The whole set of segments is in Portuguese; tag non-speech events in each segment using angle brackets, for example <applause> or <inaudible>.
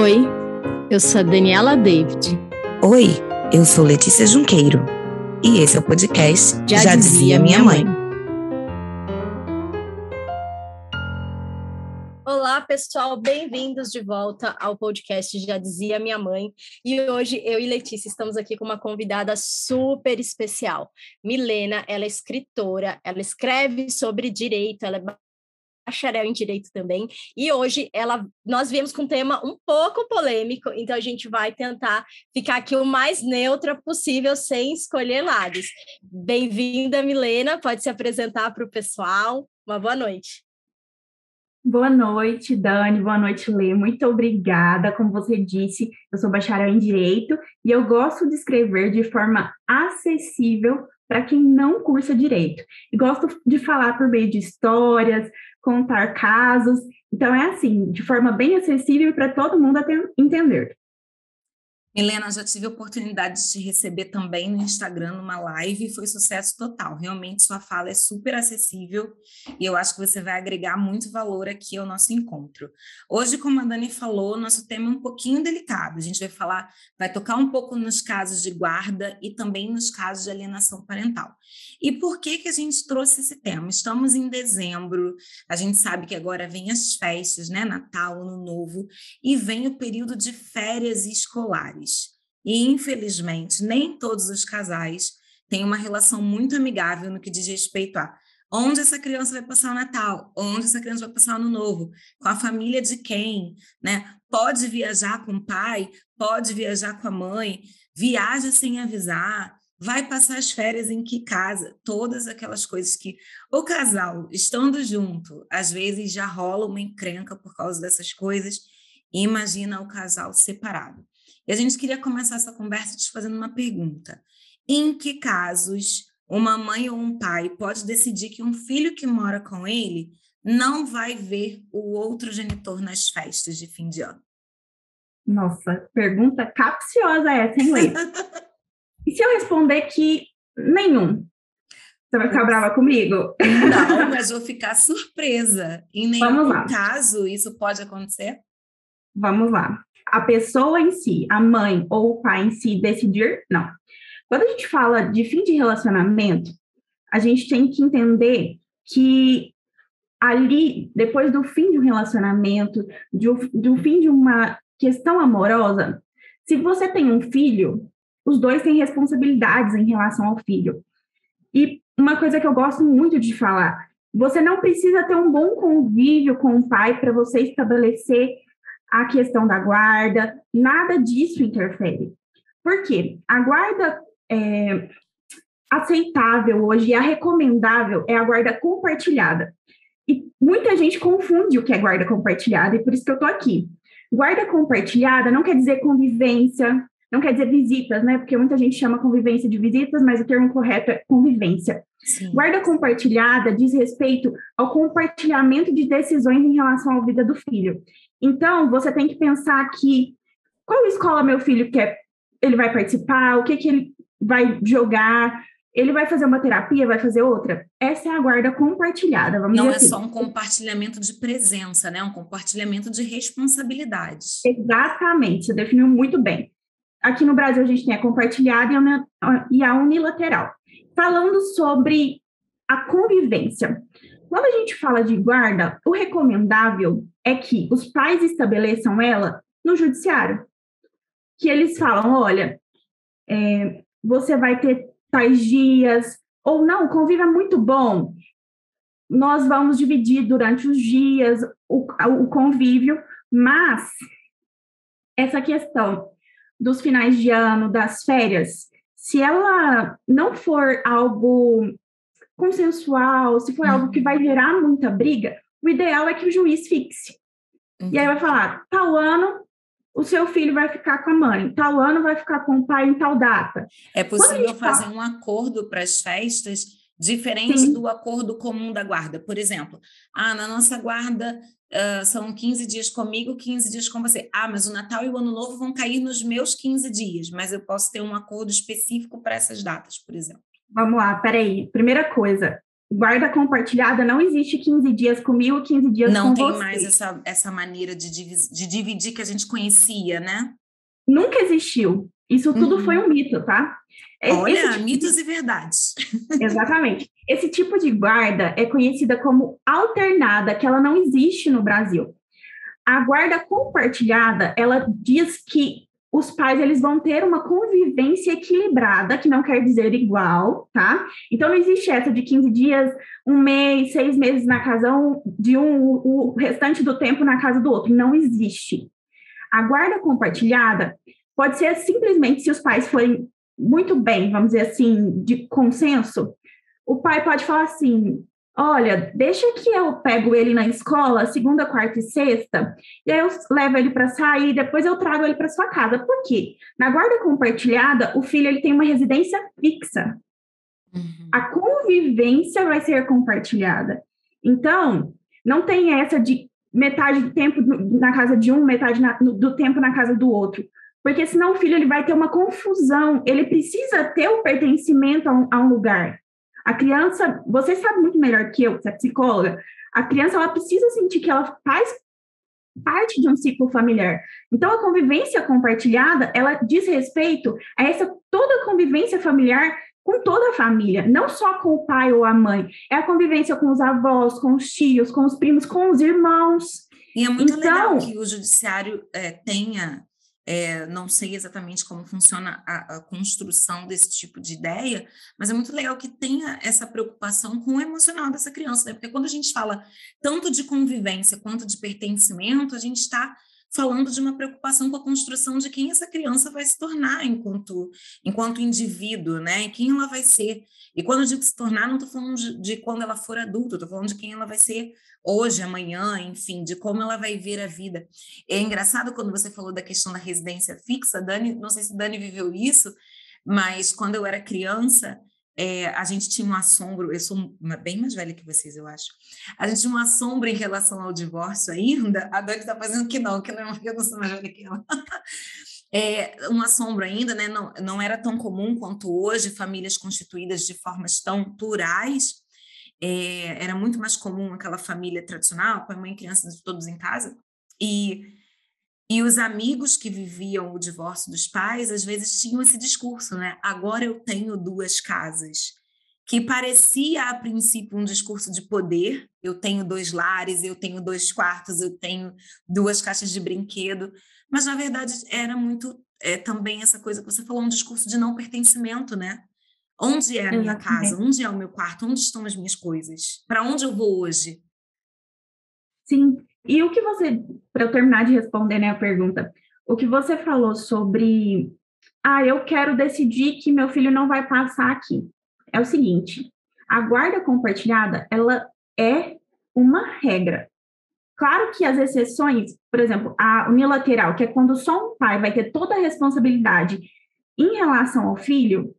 Oi, eu sou a Daniela David. Oi, eu sou Letícia Junqueiro. E esse é o podcast Já, Já Dizia Minha Mãe. Olá, pessoal, bem-vindos de volta ao podcast Já Dizia Minha Mãe. E hoje eu e Letícia estamos aqui com uma convidada super especial. Milena, ela é escritora, ela escreve sobre direito, ela é bacharel em direito também. E hoje ela, nós viemos com um tema um pouco polêmico, então a gente vai tentar ficar aqui o mais neutra possível, sem escolher lados. Bem-vinda, Milena. Pode se apresentar para o pessoal. Uma boa noite. Boa noite, Dani. Boa noite, Lê. Muito obrigada. Como você disse, eu sou bacharel em Direito e eu gosto de escrever de forma acessível para quem não cursa Direito. E gosto de falar por meio de histórias, contar casos. Então, é assim, de forma bem acessível para todo mundo entender. Helena, já tive a oportunidade de te receber também no Instagram, numa live, e foi sucesso total. Realmente, sua fala é super acessível e eu acho que você vai agregar muito valor aqui ao nosso encontro. Hoje, como a Dani falou, nosso tema é um pouquinho delicado. A gente vai falar, vai tocar um pouco nos casos de guarda e também nos casos de alienação parental. E por que, que a gente trouxe esse tema? Estamos em dezembro, a gente sabe que agora vem as festas, né? Natal, Ano Novo, e vem o período de férias escolares. E, infelizmente, nem todos os casais têm uma relação muito amigável no que diz respeito a onde essa criança vai passar o Natal, onde essa criança vai passar o Ano Novo, com a família de quem, né? Pode viajar com o pai, pode viajar com a mãe, viaja sem avisar, vai passar as férias em que casa, todas aquelas coisas que o casal, estando junto, às vezes já rola uma encrenca por causa dessas coisas, imagina o casal separado. E a gente queria começar essa conversa te fazendo uma pergunta. Em que casos uma mãe ou um pai pode decidir que um filho que mora com ele não vai ver o outro genitor nas festas de fim de ano? Nossa, pergunta capciosa essa, hein, Leite? <laughs> e se eu responder que nenhum? Você vai ficar brava comigo? Não, <laughs> mas vou ficar surpresa. Em nenhum caso isso pode acontecer? Vamos lá a pessoa em si, a mãe ou o pai em si decidir, não. Quando a gente fala de fim de relacionamento, a gente tem que entender que ali, depois do fim de um relacionamento, do, do fim de uma questão amorosa, se você tem um filho, os dois têm responsabilidades em relação ao filho. E uma coisa que eu gosto muito de falar, você não precisa ter um bom convívio com o pai para você estabelecer a questão da guarda, nada disso interfere. Por quê? A guarda é, aceitável hoje, a recomendável, é a guarda compartilhada. E muita gente confunde o que é guarda compartilhada, e por isso que eu estou aqui. Guarda compartilhada não quer dizer convivência, não quer dizer visitas, né? Porque muita gente chama convivência de visitas, mas o termo correto é convivência. Sim. Guarda compartilhada diz respeito ao compartilhamento de decisões em relação à vida do filho. Então, você tem que pensar que qual escola meu filho quer, ele vai participar, o que, que ele vai jogar, ele vai fazer uma terapia, vai fazer outra. Essa é a guarda compartilhada, vamos Não é assim. só um compartilhamento de presença, né? Um compartilhamento de responsabilidades. Exatamente, você definiu muito bem. Aqui no Brasil a gente tem a compartilhada e a unilateral. Falando sobre a convivência. Quando a gente fala de guarda, o recomendável é que os pais estabeleçam ela no judiciário. Que eles falam: olha, é, você vai ter tais dias, ou não, conviva muito bom. Nós vamos dividir durante os dias o, o convívio, mas essa questão dos finais de ano, das férias, se ela não for algo consensual, se for uhum. algo que vai gerar muita briga, o ideal é que o juiz fixe. Uhum. E aí vai falar, tal ano o seu filho vai ficar com a mãe, tal ano vai ficar com o pai em tal data. É possível fazer fala... um acordo para as festas diferente Sim. do acordo comum da guarda. Por exemplo, ah, na nossa guarda uh, são 15 dias comigo, 15 dias com você. Ah, mas o Natal e o Ano Novo vão cair nos meus 15 dias, mas eu posso ter um acordo específico para essas datas, por exemplo. Vamos lá, peraí. Primeira coisa, guarda compartilhada não existe 15 dias comigo, 15 dias não com você. Não tem mais essa, essa maneira de, de dividir que a gente conhecia, né? Nunca existiu. Isso tudo uhum. foi um mito, tá? Olha, tipo mitos e verdades. <laughs> Exatamente. Esse tipo de guarda é conhecida como alternada, que ela não existe no Brasil. A guarda compartilhada, ela diz que os pais eles vão ter uma convivência equilibrada, que não quer dizer igual, tá? Então não existe essa de 15 dias, um mês, seis meses na casa de um, o restante do tempo na casa do outro. Não existe. A guarda compartilhada pode ser simplesmente se os pais forem muito bem, vamos dizer assim, de consenso, o pai pode falar assim: olha, deixa que eu pego ele na escola, segunda, quarta e sexta, e aí eu levo ele para sair, depois eu trago ele para sua casa. Por quê? Na guarda compartilhada, o filho ele tem uma residência fixa. Uhum. A convivência vai ser compartilhada. Então, não tem essa de metade do tempo na casa de um, metade na, do tempo na casa do outro. Porque senão o filho ele vai ter uma confusão, ele precisa ter o pertencimento a um, a um lugar. A criança, você sabe muito melhor que eu, você é psicóloga, a criança ela precisa sentir que ela faz parte de um ciclo familiar. Então a convivência compartilhada, ela diz respeito a essa toda a convivência familiar com toda a família, não só com o pai ou a mãe, é a convivência com os avós, com os tios, com os primos, com os irmãos. E é muito então, legal que o judiciário é, tenha é, não sei exatamente como funciona a, a, construção desse tipo de ideia, mas é muito legal que tenha essa preocupação com o emocional dessa criança, né? Porque quando a gente fala tanto de convivência quanto de pertencimento, a gente está falando de uma preocupação com a construção de quem essa criança vai se tornar enquanto, enquanto indivíduo, né? Quem ela vai ser. E quando eu digo se tornar, não estou falando de, de, quando ela for adulta, estou falando de quem ela vai ser hoje, amanhã, enfim, de como ela vai ver a vida. É engraçado quando você falou da questão da residência fixa, Dani, não sei se Dani viveu isso, mas quando eu era criança, é, a gente tinha um assombro, eu sou bem mais velha que vocês, eu acho. A gente tinha um assombro em relação ao divórcio ainda. A Dani está fazendo que não, que não, eu não sou mais velha que ela. <laughs> É, um assombro ainda, né? Não, não era tão comum quanto hoje, famílias constituídas de formas tão plurais. É, era muito mais comum aquela família tradicional, pai, mãe, crianças, todos em casa. E e os amigos que viviam o divórcio dos pais, às vezes tinham esse discurso, né? Agora eu tenho duas casas. Que parecia, a princípio, um discurso de poder. Eu tenho dois lares, eu tenho dois quartos, eu tenho duas caixas de brinquedo. Mas, na verdade, era muito é, também essa coisa que você falou, um discurso de não pertencimento, né? Onde é a minha casa? Onde é o meu quarto? Onde estão as minhas coisas? Para onde eu vou hoje? Sim, e o que você, para eu terminar de responder né, a pergunta, o que você falou sobre, ah, eu quero decidir que meu filho não vai passar aqui, é o seguinte, a guarda compartilhada, ela é uma regra. Claro que as exceções, por exemplo, a unilateral, que é quando só um pai vai ter toda a responsabilidade em relação ao filho,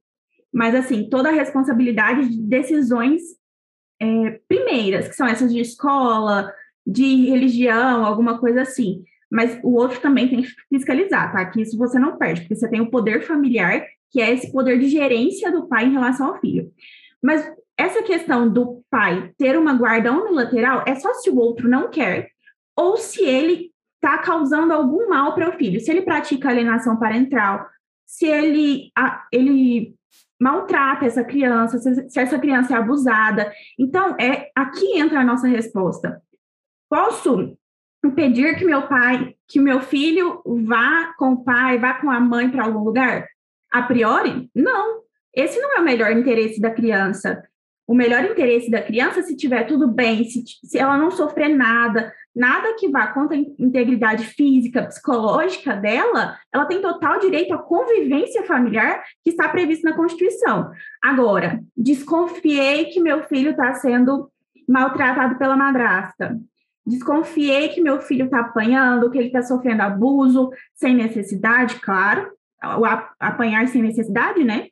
mas assim, toda a responsabilidade de decisões é, primeiras, que são essas de escola, de religião, alguma coisa assim. Mas o outro também tem que fiscalizar, tá? Que isso você não perde, porque você tem o poder familiar, que é esse poder de gerência do pai em relação ao filho. Mas essa questão do pai ter uma guarda unilateral é só se o outro não quer, ou se ele está causando algum mal para o filho. Se ele pratica alienação parental, se ele, ele maltrata essa criança, se, essa criança é abusada. Então, é aqui entra a nossa resposta. Posso impedir que meu pai, que meu filho vá com o pai, vá com a mãe para algum lugar? A priori, não. Esse não é o melhor interesse da criança. O melhor interesse da criança, se tiver tudo bem, se, se ela não sofrer nada, nada que vá contra a integridade física, psicológica dela, ela tem total direito à convivência familiar que está prevista na Constituição. Agora, desconfiei que meu filho está sendo maltratado pela madrasta desconfiei que meu filho está apanhando, que ele está sofrendo abuso sem necessidade, claro, o apanhar sem necessidade, né?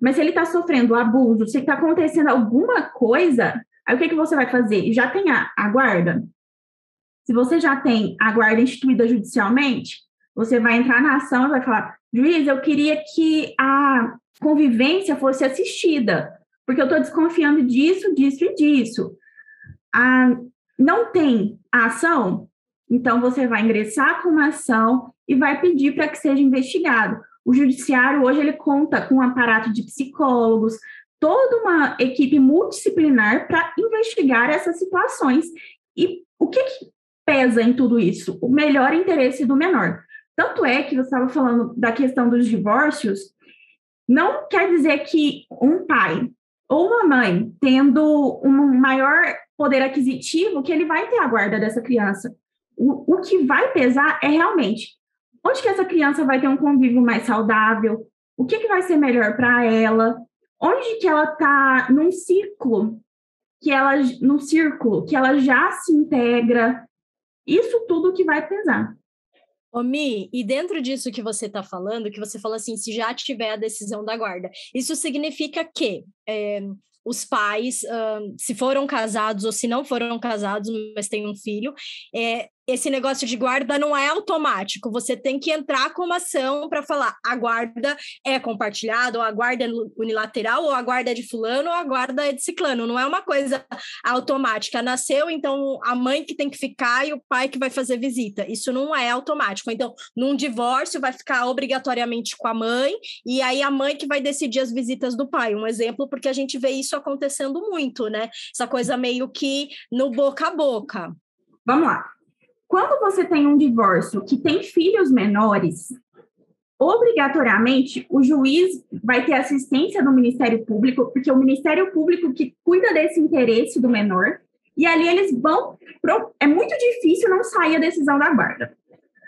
Mas se ele está sofrendo abuso, se está acontecendo alguma coisa, aí o que, que você vai fazer? Já tem a, a guarda? Se você já tem a guarda instituída judicialmente, você vai entrar na ação e vai falar: juiz, eu queria que a convivência fosse assistida, porque eu estou desconfiando disso, disso e disso. Ah, não tem a ação, então você vai ingressar com uma ação e vai pedir para que seja investigado. O judiciário hoje ele conta com um aparato de psicólogos, toda uma equipe multidisciplinar para investigar essas situações. E o que, que pesa em tudo isso? O melhor interesse do menor. Tanto é que você estava falando da questão dos divórcios, não quer dizer que um pai ou uma mãe tendo um maior poder aquisitivo que ele vai ter a guarda dessa criança. O, o que vai pesar é realmente onde que essa criança vai ter um convívio mais saudável, o que, que vai ser melhor para ela, onde que ela está num ciclo que ela no círculo que ela já se integra, isso tudo que vai pesar. Ô, Mi, e dentro disso que você está falando, que você fala assim, se já tiver a decisão da guarda, isso significa que é, os pais, uh, se foram casados ou se não foram casados, mas têm um filho, é, esse negócio de guarda não é automático. Você tem que entrar com uma ação para falar a guarda é compartilhada, ou a guarda é unilateral, ou a guarda é de fulano, ou a guarda é de ciclano. Não é uma coisa automática. Nasceu, então a mãe que tem que ficar e o pai que vai fazer visita. Isso não é automático. Então, num divórcio, vai ficar obrigatoriamente com a mãe, e aí a mãe que vai decidir as visitas do pai. Um exemplo, porque a gente vê isso acontecendo muito, né? Essa coisa meio que no boca a boca. Vamos lá. Quando você tem um divórcio que tem filhos menores, obrigatoriamente o juiz vai ter assistência do Ministério Público, porque é o Ministério Público que cuida desse interesse do menor, e ali eles vão. É muito difícil não sair a decisão da guarda.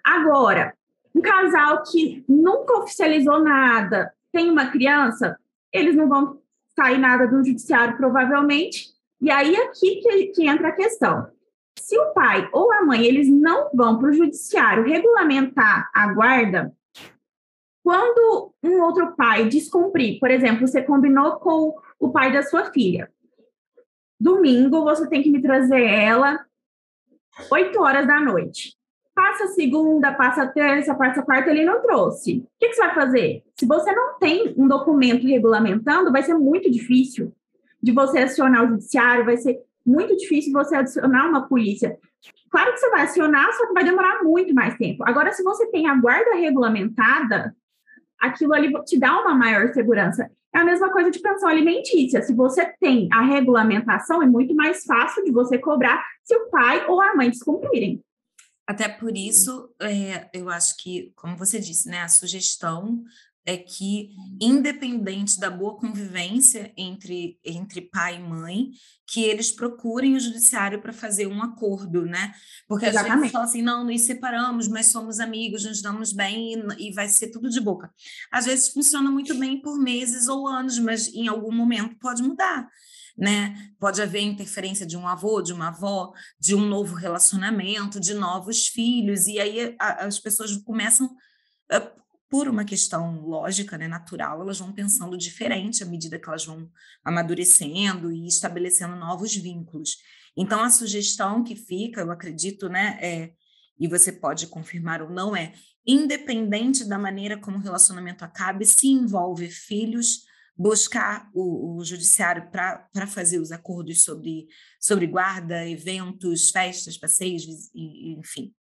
Agora, um casal que nunca oficializou nada, tem uma criança, eles não vão sair nada do judiciário, provavelmente. E aí aqui que, que entra a questão se o pai ou a mãe eles não vão para o judiciário regulamentar a guarda, quando um outro pai descumprir, por exemplo, você combinou com o pai da sua filha, domingo você tem que me trazer ela 8 horas da noite. Passa segunda, passa terça, passa quarta, ele não trouxe. O que, que você vai fazer? Se você não tem um documento regulamentando, vai ser muito difícil de você acionar o judiciário, vai ser muito difícil você adicionar uma polícia. Claro que você vai acionar, só que vai demorar muito mais tempo. Agora, se você tem a guarda regulamentada, aquilo ali te dá uma maior segurança. É a mesma coisa de pensão alimentícia. Se você tem a regulamentação, é muito mais fácil de você cobrar se o pai ou a mãe descumprirem. Até por isso, é, eu acho que, como você disse, né, a sugestão é que, independente da boa convivência entre, entre pai e mãe, que eles procurem o judiciário para fazer um acordo, né? Porque Exatamente. às vezes fala assim, não, nos separamos, mas somos amigos, nos damos bem e, e vai ser tudo de boca. Às vezes funciona muito bem por meses ou anos, mas em algum momento pode mudar. Né? Pode haver interferência de um avô, de uma avó, de um novo relacionamento, de novos filhos, e aí a, as pessoas começam por uma questão lógica, né, natural, elas vão pensando diferente à medida que elas vão amadurecendo e estabelecendo novos vínculos. Então, a sugestão que fica, eu acredito, né, é, e você pode confirmar ou não, é independente da maneira como o relacionamento acabe, se envolve filhos, buscar o, o judiciário para fazer os acordos sobre, sobre guarda, eventos, festas, passeios, enfim.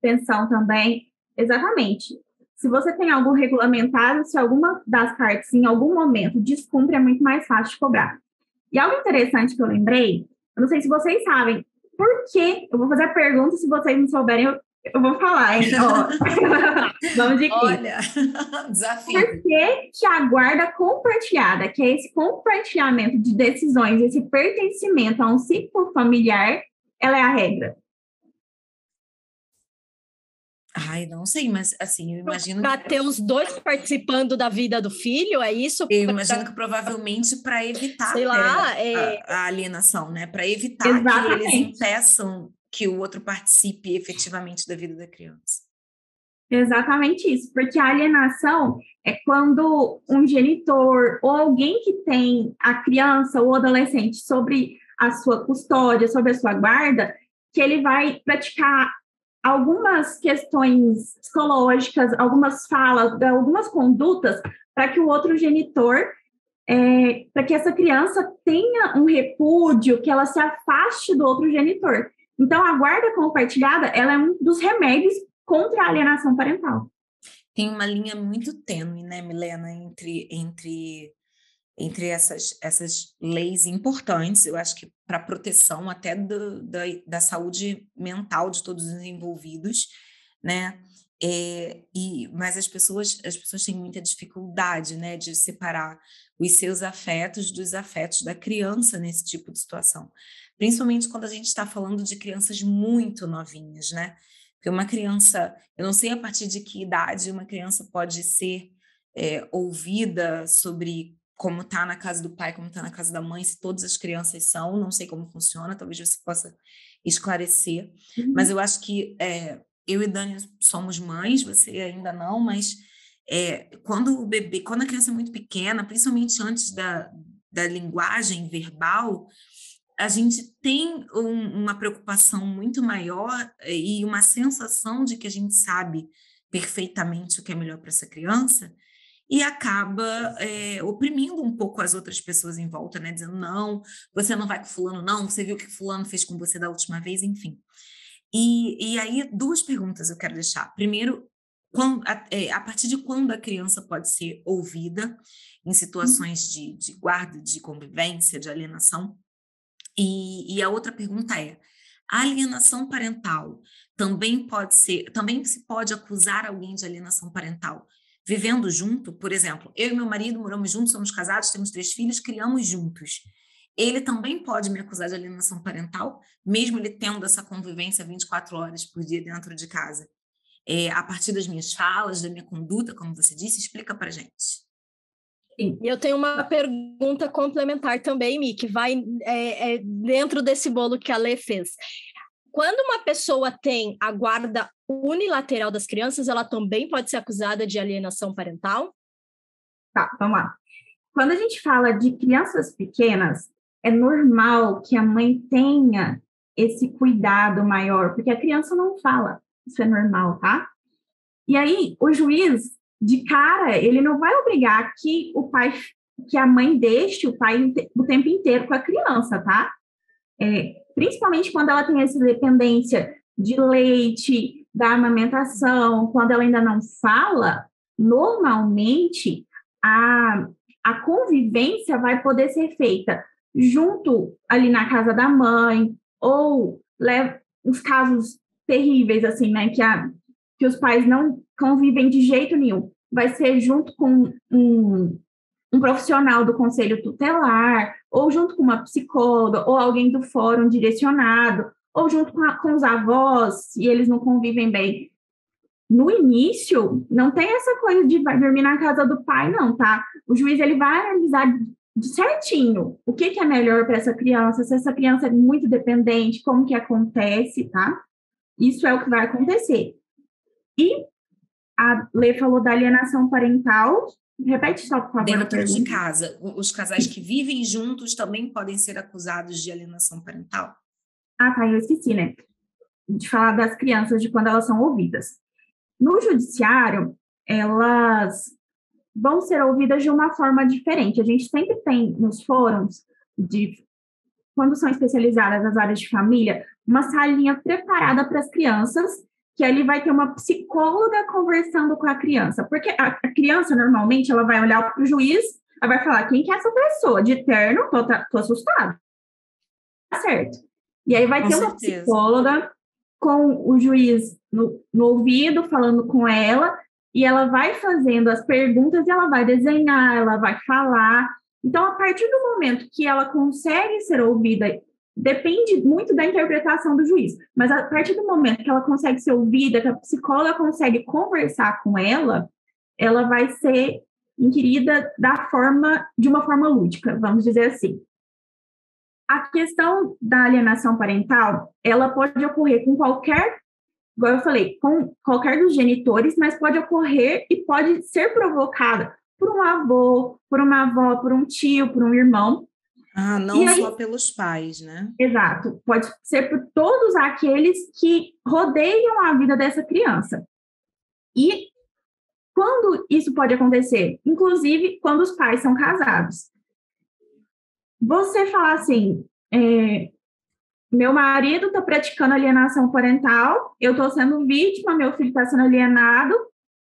Pensão também, exatamente se você tem algo regulamentado, se alguma das partes em algum momento descumpre, é muito mais fácil de cobrar. E algo interessante que eu lembrei, eu não sei se vocês sabem, por que, eu vou fazer a pergunta, se vocês não souberem, eu, eu vou falar, hein? <laughs> <laughs> Vamos de aqui. Olha, <laughs> desafio. Por que, que a guarda compartilhada, que é esse compartilhamento de decisões, esse pertencimento a um ciclo familiar, ela é a regra? Ai, não sei, mas assim, eu imagino. Para ter os dois participando da vida do filho, é isso? Eu imagino que provavelmente para evitar sei lá, é... a, a, alienação, né? Para evitar Exatamente. que eles impeçam que o outro participe efetivamente da vida da criança. Exatamente isso, porque a alienação é quando um genitor ou alguém que tem a criança ou adolescente sobre a sua custódia, sobre a sua guarda, que ele vai praticar algumas questões psicológicas, algumas falas, algumas condutas para que o outro genitor é, para que essa criança tenha um repúdio, que ela se afaste do outro genitor. Então, a guarda compartilhada, ela é um dos remédios contra a alienação parental. Tem uma linha muito tênue, né, Milena, entre, entre, entre essas, essas leis importantes, eu acho que para proteção até do, da, da saúde mental de todos os envolvidos, né? É, e, mas as pessoas, as pessoas têm muita dificuldade né, de separar os seus afetos dos afetos da criança nesse tipo de situação. Principalmente quando a gente está falando de crianças muito novinhas, né? Porque uma criança, eu não sei a partir de que idade uma criança pode ser é, ouvida sobre como está na casa do pai, como está na casa da mãe, se todas as crianças são, não sei como funciona, talvez você possa esclarecer. Uhum. Mas eu acho que é, eu e Dani somos mães, você ainda não, mas é, quando o bebê, quando a criança é muito pequena, principalmente antes da, da linguagem verbal, a gente tem um, uma preocupação muito maior eh, e uma sensação de que a gente sabe perfeitamente o que é melhor para essa criança e acaba é, oprimindo um pouco as outras pessoas em volta, né? Dizendo, não, você não vai com fulano, não, você viu o que fulano fez com você da última vez, enfim. E, e aí, duas perguntas eu quero deixar. Primeiro, quando, a, é, a, partir de quando a criança pode ser ouvida em situações de, de guarda, de convivência, de alienação? E, e, a outra pergunta é: a alienação parental também pode ser, também se pode acusar alguém de alienação parental vivendo junto? Por exemplo, eu e meu marido moramos juntos, somos casados, temos três filhos, criamos juntos ele também pode me acusar de alienação parental, mesmo ele tendo essa convivência 24 horas por dia dentro de casa. É, a partir das minhas falas, da minha conduta, como você disse, explica para gente. E eu tenho uma pergunta complementar também, Mi, que vai é, é, dentro desse bolo que a Lê fez. Quando uma pessoa tem a guarda unilateral das crianças, ela também pode ser acusada de alienação parental? Tá, vamos lá. Quando a gente fala de crianças pequenas, é normal que a mãe tenha esse cuidado maior, porque a criança não fala, isso é normal, tá? E aí, o juiz, de cara, ele não vai obrigar que o pai, que a mãe deixe o pai o tempo inteiro com a criança, tá? É, principalmente quando ela tem essa dependência de leite, da amamentação, quando ela ainda não fala, normalmente a, a convivência vai poder ser feita junto ali na casa da mãe, ou leva os casos terríveis, assim, né, que, a, que os pais não convivem de jeito nenhum, vai ser junto com um, um profissional do conselho tutelar, ou junto com uma psicóloga, ou alguém do fórum direcionado, ou junto com, a, com os avós, e eles não convivem bem. No início, não tem essa coisa de vai dormir na casa do pai, não, tá? O juiz ele vai analisar certinho o que, que é melhor para essa criança, se essa criança é muito dependente, como que acontece, tá? Isso é o que vai acontecer. E a Lê falou da alienação parental. Repete só, por favor. Dentro de casa, os casais que vivem juntos também podem ser acusados de alienação parental? Ah, tá, eu esqueci, né? De falar das crianças, de quando elas são ouvidas. No judiciário, elas vão ser ouvidas de uma forma diferente. A gente sempre tem nos fóruns, de, quando são especializadas nas áreas de família, uma salinha preparada para as crianças, que ali vai ter uma psicóloga conversando com a criança. Porque a, a criança, normalmente, ela vai olhar para o juiz, ela vai falar, quem que é essa pessoa? De terno? Tô, tô assustado. Tá certo. E aí vai com ter certeza. uma psicóloga com o juiz no, no ouvido, falando com ela, e ela vai fazendo as perguntas e ela vai desenhar, ela vai falar. Então, a partir do momento que ela consegue ser ouvida, depende muito da interpretação do juiz, mas a partir do momento que ela consegue ser ouvida, que a psicóloga consegue conversar com ela, ela vai ser inquirida da forma de uma forma lúdica, vamos dizer assim. A questão da alienação parental, ela pode ocorrer com qualquer igual eu falei, com qualquer dos genitores, mas pode ocorrer e pode ser provocada por um avô, por uma avó, por um tio, por um irmão. Ah, não aí, só pelos pais, né? Exato, pode ser por todos aqueles que rodeiam a vida dessa criança. E quando isso pode acontecer? Inclusive quando os pais são casados. você falar assim, é, meu marido está praticando alienação parental, eu estou sendo vítima, meu filho está sendo alienado.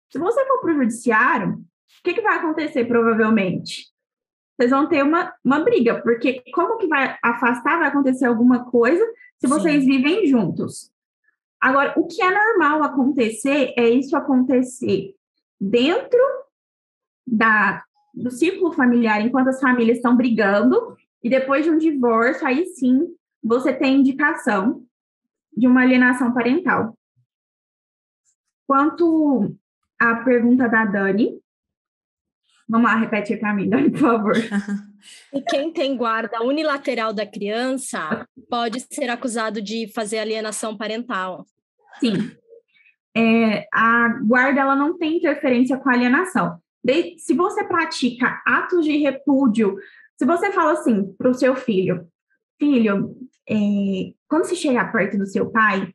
Se você for para o judiciário, o que, que vai acontecer provavelmente? Vocês vão ter uma, uma briga, porque como que vai afastar, vai acontecer alguma coisa se vocês Sim. vivem juntos. Agora, o que é normal acontecer é isso acontecer dentro da, do círculo familiar, enquanto as famílias estão brigando, e depois de um divórcio, aí sim você tem indicação de uma alienação parental. Quanto à pergunta da Dani, vamos lá, repete para mim, <laughs> Dani, por favor. <laughs> E quem tem guarda unilateral da criança pode ser acusado de fazer alienação parental. Sim. É, a guarda ela não tem interferência com a alienação. De, se você pratica atos de repúdio, se você fala assim para o seu filho, filho, é, quando você chegar perto do seu pai,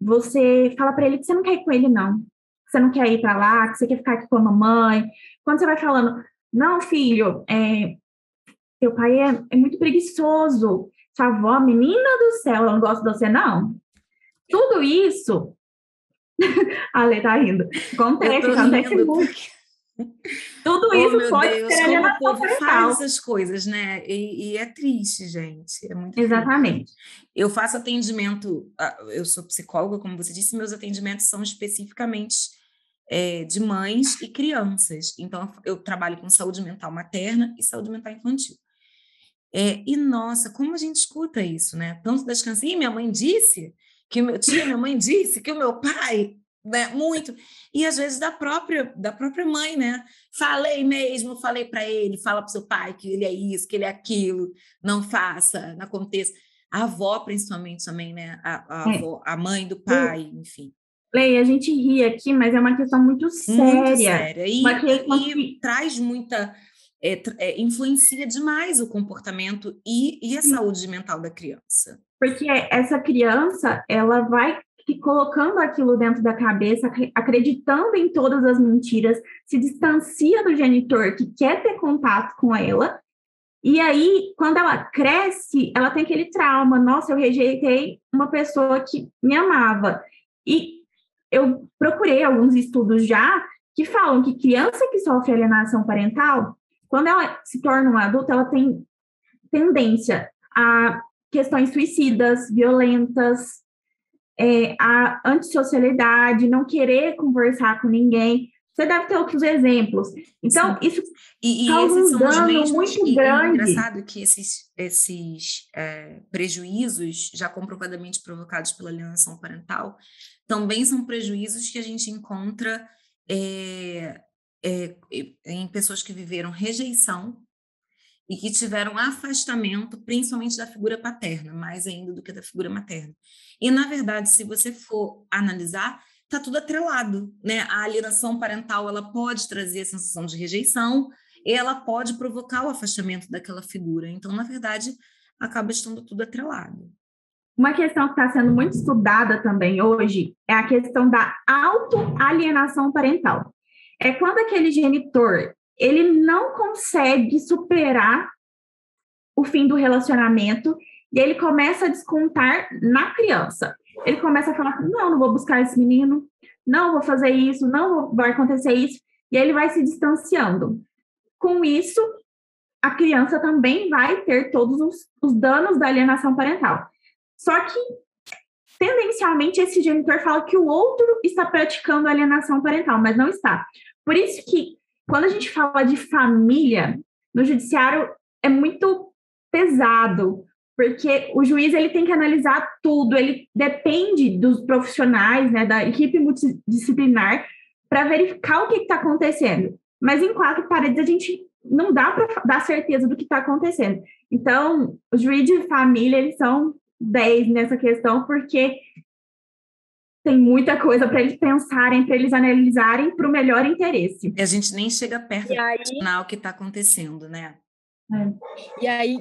você fala para ele que você não quer ir com ele, não. Que você não quer ir para lá, que você quer ficar aqui com a mamãe. Quando você vai falando, não, filho, é, seu pai é, é muito preguiçoso. Sua avó, menina do céu, ela não gosta de você, não. Tudo isso. <laughs> a Lê tá rindo. Acontece, acontece muito. Porque... <laughs> Tudo oh, isso pode Deus, ser como o povo faz essas coisas, né? E, e, é triste, gente. É muito Exatamente. Triste. Eu faço atendimento, eu sou psicóloga, como você disse, meus atendimentos são especificamente é, de mães e crianças. Então, eu trabalho com saúde mental materna e saúde mental infantil. É, e nossa, como a gente escuta isso, né? Tanto das crianças, e minha mãe disse que o meu tio, minha mãe disse que o meu pai né? Muito. E às vezes da própria da própria mãe, né? Falei mesmo, falei para ele, fala para seu pai que ele é isso, que ele é aquilo, não faça, não aconteça. A avó, principalmente também, né? A, a, é. avó, a mãe do pai, enfim. Leia, a gente ri aqui, mas é uma questão muito séria. Muito séria. E, e, traz muita. É, é, influencia demais o comportamento e, e a Sim. saúde mental da criança. Porque essa criança, ela vai colocando aquilo dentro da cabeça, acreditando em todas as mentiras, se distancia do genitor que quer ter contato com ela. E aí, quando ela cresce, ela tem aquele trauma: nossa, eu rejeitei uma pessoa que me amava. E eu procurei alguns estudos já que falam que criança que sofre alienação parental, quando ela se torna uma adulta, ela tem tendência a questões suicidas, violentas, é, a antissocialidade, não querer conversar com ninguém. Você deve ter outros exemplos. Então, Sim. isso e, e causa um dano mesmos, muito e, grande. É engraçado que esses, esses é, prejuízos, já comprovadamente provocados pela alienação parental, também são prejuízos que a gente encontra é, é, em pessoas que viveram rejeição e que tiveram afastamento, principalmente da figura paterna, mais ainda do que da figura materna. E, na verdade, se você for analisar, está tudo atrelado, né? A alienação parental, ela pode trazer a sensação de rejeição, e ela pode provocar o afastamento daquela figura. Então, na verdade, acaba estando tudo atrelado. Uma questão que está sendo muito estudada também hoje é a questão da autoalienação parental. É quando aquele genitor ele não consegue superar o fim do relacionamento e ele começa a descontar na criança. Ele começa a falar: não, não vou buscar esse menino, não vou fazer isso, não vai acontecer isso, e ele vai se distanciando. Com isso, a criança também vai ter todos os, os danos da alienação parental. Só que, tendencialmente, esse genitor fala que o outro está praticando alienação parental, mas não está. Por isso que quando a gente fala de família, no judiciário é muito pesado, porque o juiz ele tem que analisar tudo, ele depende dos profissionais, né, da equipe multidisciplinar, para verificar o que está acontecendo. Mas em quatro paredes a gente não dá para dar certeza do que está acontecendo. Então, os juízes de família eles são 10 nessa questão, porque tem muita coisa para eles pensarem, para eles analisarem para o melhor interesse. E a gente nem chega perto e aí... do que está acontecendo, né? É. E aí,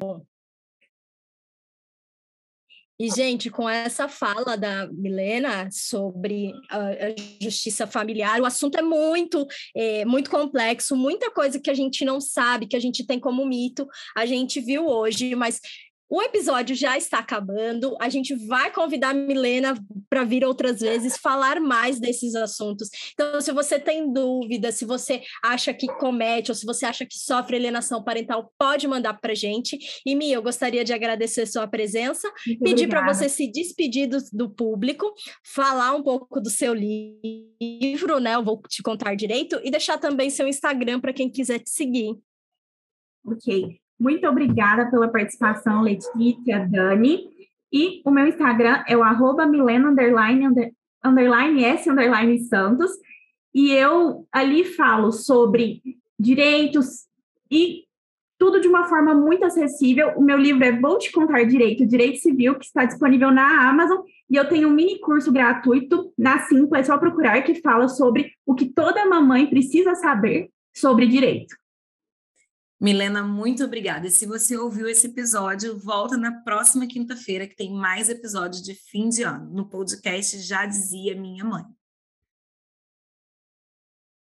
E, gente, com essa fala da Milena sobre a, a justiça familiar, o assunto é muito, é, muito complexo, muita coisa que a gente não sabe, que a gente tem como mito, a gente viu hoje, mas o episódio já está acabando. A gente vai convidar a Milena para vir outras vezes falar mais desses assuntos. Então, se você tem dúvida, se você acha que comete ou se você acha que sofre alienação parental, pode mandar para a gente. E, Mia, eu gostaria de agradecer sua presença, Muito pedir para você se despedir do, do, público, falar um pouco do seu livro, né? Eu vou te contar direito, e deixar também seu Instagram para quem quiser te seguir. Ok. Muito obrigada pela participação, Letícia, Dani. E o meu Instagram é o arroba. E eu ali falo sobre direitos e tudo de uma forma muito acessível. O meu livro é Vou Te Contar Direito, Direito Civil, que está disponível na Amazon. E eu tenho um mini curso gratuito na Simpla, é só procurar, que fala sobre o que toda mamãe precisa saber sobre direito. Milena, muito obrigada. E se você ouviu esse episódio, volta na próxima quinta-feira, que tem mais episódios de fim de ano, no podcast Já Dizia Minha Mãe.